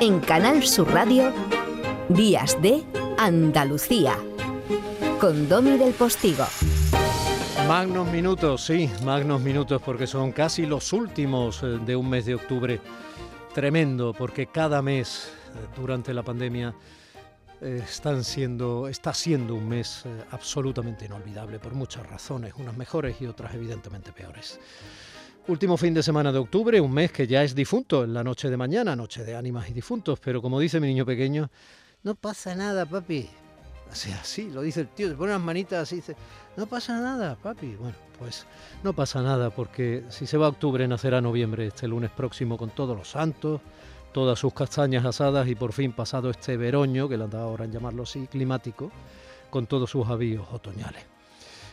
En Canal Sur Radio, Días de Andalucía, con Domi del Postigo. Magnos minutos, sí, magnos minutos, porque son casi los últimos eh, de un mes de octubre. Tremendo, porque cada mes eh, durante la pandemia eh, está siendo un mes absolutamente inolvidable por muchas razones, unas mejores y otras evidentemente peores. Último fin de semana de octubre, un mes que ya es difunto, en la noche de mañana, noche de ánimas y difuntos, pero como dice mi niño pequeño, no pasa nada, papi. O sea, sí, lo dice el tío, se pone las manitas así, dice, no pasa nada, papi. Bueno, pues no pasa nada, porque si se va a octubre, nacerá noviembre, este lunes próximo, con todos los santos, todas sus castañas asadas y por fin pasado este veroño, que le han dado ahora en llamarlo así, climático, con todos sus avíos otoñales.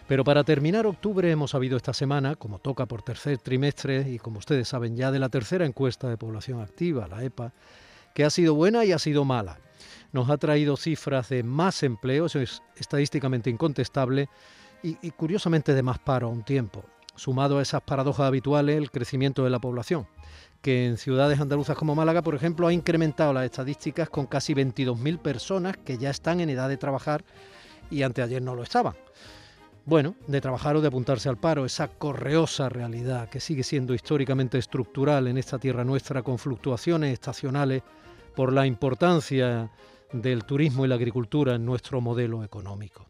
Pero para terminar octubre hemos sabido esta semana, como toca por tercer trimestre y como ustedes saben ya de la tercera encuesta de población activa, la EPA, que ha sido buena y ha sido mala. Nos ha traído cifras de más empleo, eso es estadísticamente incontestable, y, curiosamente de más paro a un tiempo. Sumado a esas paradojas habituales, el crecimiento de la población, que en ciudades andaluzas como Málaga, por ejemplo, ha incrementado las estadísticas con casi 22.000 personas que ya están en edad de trabajar y anteayer no lo estaban bueno, de trabajar o de apuntarse al paro, esa correosa realidad que sigue siendo históricamente estructural en esta tierra nuestra con fluctuaciones estacionales por la importancia del turismo y la agricultura en nuestro modelo económico.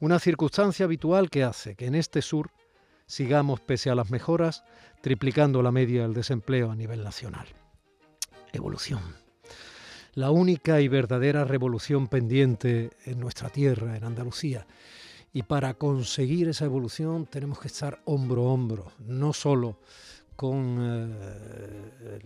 Una circunstancia habitual que hace que en este sur sigamos, pese a las mejoras, triplicando la media del desempleo a nivel nacional. Evolución. La única y verdadera revolución pendiente en nuestra tierra, en Andalucía, y para conseguir esa evolución tenemos que estar hombro a hombro, no solo con eh,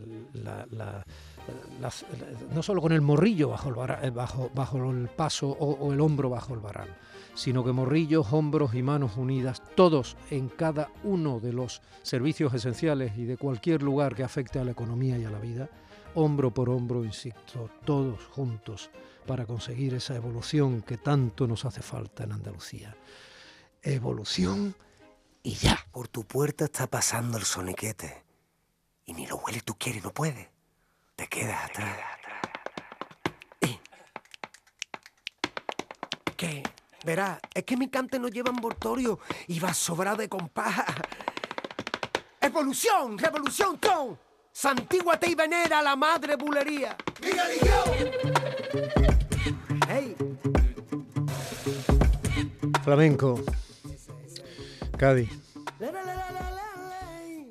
no solo con el morrillo bajo el, eh, bajo, bajo el paso o, o, el hombro bajo el varal, sino que morrillos, hombros y manos unidas, todos en cada uno de los servicios esenciales y de cualquier lugar que afecte a la economía y a la vida, hombro por hombro, insisto, todos juntos para conseguir esa evolución que tanto nos hace falta en Andalucía. Evolución y ya. Por tu puerta está pasando el soniquete. Y ni lo huele tú quieres, no puedes. Te quedas atrás. Eh. ¿Qué? Verá, es que mi cante no lleva envoltorio y va sobrado de compás. ¡Evolución! ¡Revolución, con! Santíguate y venera a la madre bulería. Hey. Flamenco. Cádiz.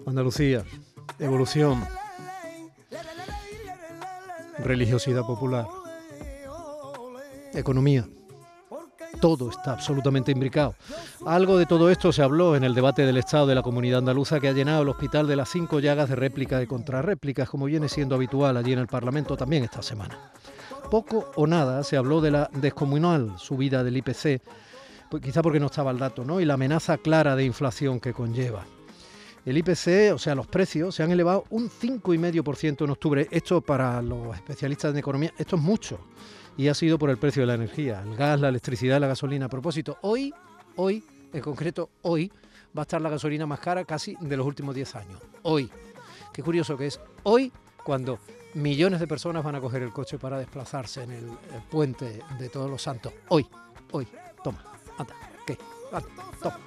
Andalucía. Evolución. Religiosidad popular. Economía todo está absolutamente imbricado. Algo de todo esto se habló en el debate del Estado de la Comunidad Andaluza que ha llenado el hospital de las cinco llagas de réplica y contrarréplicas, como viene siendo habitual allí en el Parlamento también esta semana. Poco o nada se habló de la descomunal subida del IPC, pues quizá porque no estaba el dato, ¿no? Y la amenaza clara de inflación que conlleva. El IPC, o sea, los precios, se han elevado un 5,5% en octubre. Esto para los especialistas en economía, esto es mucho y ha sido por el precio de la energía, el gas, la electricidad, la gasolina. A propósito, hoy, hoy, en concreto hoy, va a estar la gasolina más cara casi de los últimos 10 años. Hoy. Qué curioso que es hoy cuando millones de personas van a coger el coche para desplazarse en el, puente de Todos los Santos. Hoy, hoy. Toma, anda, ¿qué? Toma,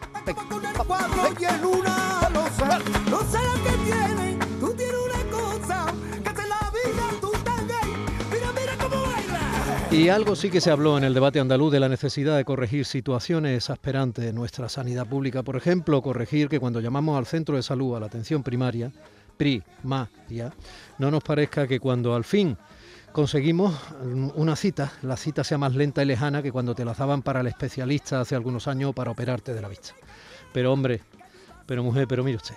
Y algo sí que se habló en el debate andaluz de la necesidad de corregir situaciones exasperantes en nuestra sanidad pública. Por ejemplo, corregir que cuando llamamos al centro de salud a la atención primaria, primaria, no nos parezca que cuando al fin conseguimos una cita, la cita sea más lenta y lejana que cuando te la daban para el especialista hace algunos años para operarte de la vista. Pero hombre, pero mujer, pero mire usted,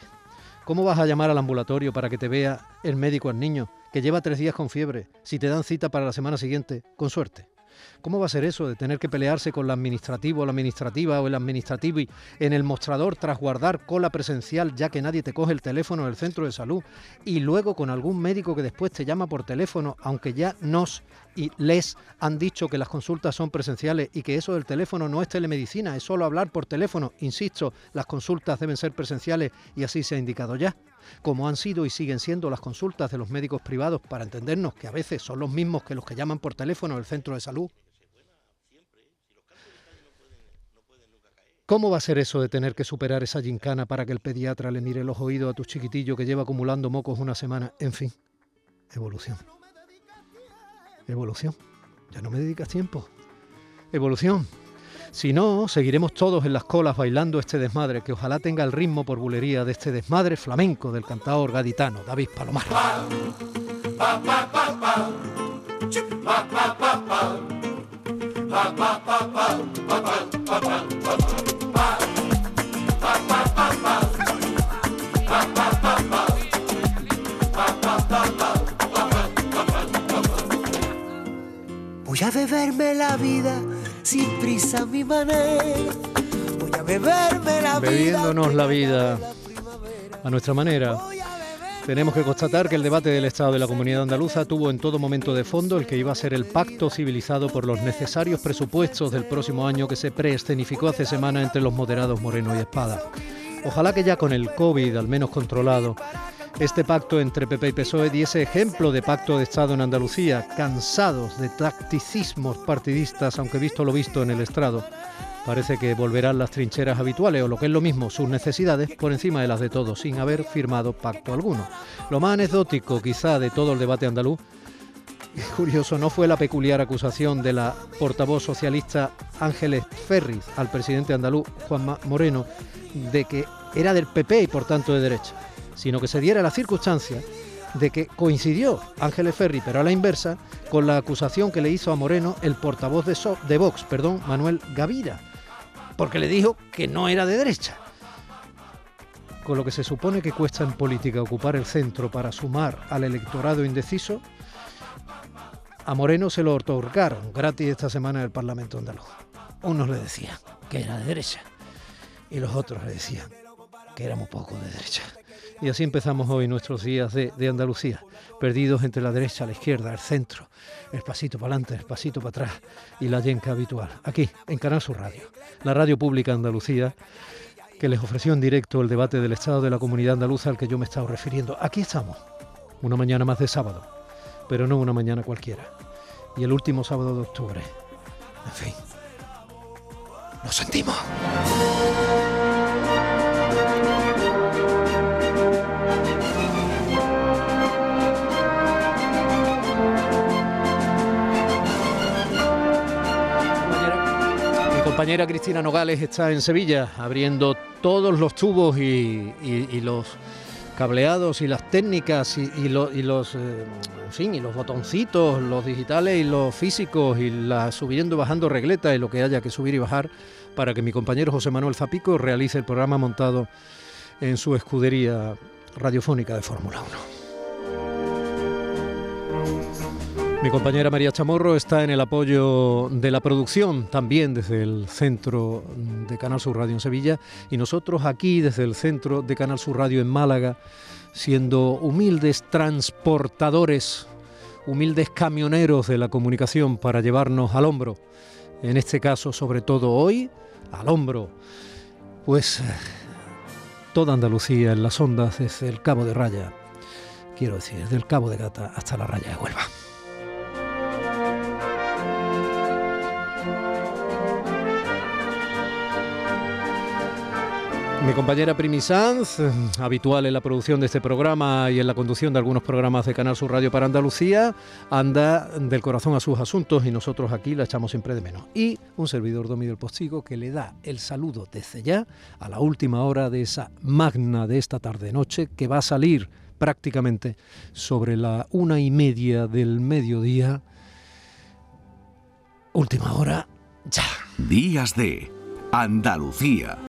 ¿cómo vas a llamar al ambulatorio para que te vea el médico al niño que lleva tres días con fiebre, si te dan cita para la semana siguiente, con suerte. ¿Cómo va a ser eso de tener que pelearse con la administrativo la administrativa o el administrativo en el mostrador tras guardar cola presencial ya que nadie te coge el teléfono del centro de salud y luego con algún médico que después te llama por teléfono aunque ya nos y les han dicho que las consultas son presenciales y que eso del teléfono no es telemedicina, es solo hablar por teléfono. Insisto, las consultas deben ser presenciales y así se ha indicado ya. Como han sido y siguen siendo las consultas de los médicos privados, para entendernos que a veces son los mismos que los que llaman por teléfono al centro de salud. ¿Cómo va a ser eso de tener que superar esa gincana para que el pediatra le mire los oídos a tu chiquitillo que lleva acumulando mocos una semana? En fin, evolución. Evolución. Ya no me dedicas tiempo. Evolución. Si no, seguiremos todos en las colas bailando este desmadre, que ojalá tenga el ritmo por bulería de este desmadre flamenco del cantador gaditano David Palomar. Voy a beberme la vida sin prisa mi manera. Voy a beberme la vida. Bebiéndonos la vida a nuestra manera. Tenemos que constatar que el debate del Estado de la Comunidad Andaluza tuvo en todo momento de fondo el que iba a ser el pacto civilizado por los necesarios presupuestos del próximo año que se preescenificó hace semana entre los moderados Moreno y Espada. Ojalá que ya con el COVID al menos controlado este pacto entre PP y PSOE diese ejemplo de pacto de Estado en Andalucía, cansados de tacticismos partidistas, aunque visto lo visto en el estrado. Parece que volverán las trincheras habituales, o lo que es lo mismo, sus necesidades por encima de las de todos, sin haber firmado pacto alguno. Lo más anecdótico quizá de todo el debate andaluz, curioso, no fue la peculiar acusación de la portavoz socialista Ángeles Ferriz al presidente andaluz Juan Moreno de que era del PP y por tanto de derecha sino que se diera la circunstancia de que coincidió Ángeles Ferri, pero a la inversa, con la acusación que le hizo a Moreno el portavoz de, Vox, perdón, Manuel Gavira, porque le dijo que no era de derecha. Con lo que se supone que cuesta en política ocupar el centro para sumar al electorado indeciso, a Moreno se lo otorgaron gratis esta semana en el Parlamento andaluz. Unos le decían que era de derecha y los otros le decían que era muy poco de derecha. Y así empezamos hoy nuestros días de, Andalucía, perdidos entre la derecha, la izquierda, el centro, el pasito para adelante, el pasito para atrás y la yenca habitual, aquí en Canal Sur Radio, la radio pública Andalucía, que les ofreció en directo el debate del estado de la comunidad andaluza al que yo me he estado refiriendo. Aquí estamos, una mañana más de sábado, pero no una mañana cualquiera. Y el último sábado de octubre. En fin, nos sentimos. Compañera Cristina Nogales está en Sevilla abriendo todos los tubos y, los cableados y las técnicas y, los eh, fin y los botoncitos, los digitales y los físicos y la subiendo y bajando regleta y lo que haya que subir y bajar para que mi compañero José Manuel Zapico realice el programa montado en su escudería radiofónica de Fórmula 1. Mi compañera María Chamorro está en el apoyo de la producción, también desde el centro de Canal Sur Radio en Sevilla, y nosotros aquí desde el centro de Canal Sur Radio en Málaga, siendo humildes transportadores, humildes camioneros de la comunicación para llevarnos al hombro, en este caso sobre todo hoy, al hombro, pues toda Andalucía en las ondas desde el Cabo de Raya, quiero decir, desde el Cabo de Gata hasta la Raya de Huelva. Mi compañera Primi Sanz, habitual en la producción de este programa y en la conducción de algunos programas de Canal Sur Radio para Andalucía, anda del corazón a sus asuntos y nosotros aquí la echamos siempre de menos. Y un servidor Domi del Postigo que le da el saludo desde ya a la última hora de esa magna de esta tarde-noche que va a salir prácticamente sobre la una y media del mediodía. Última hora, ya. Días de Andalucía.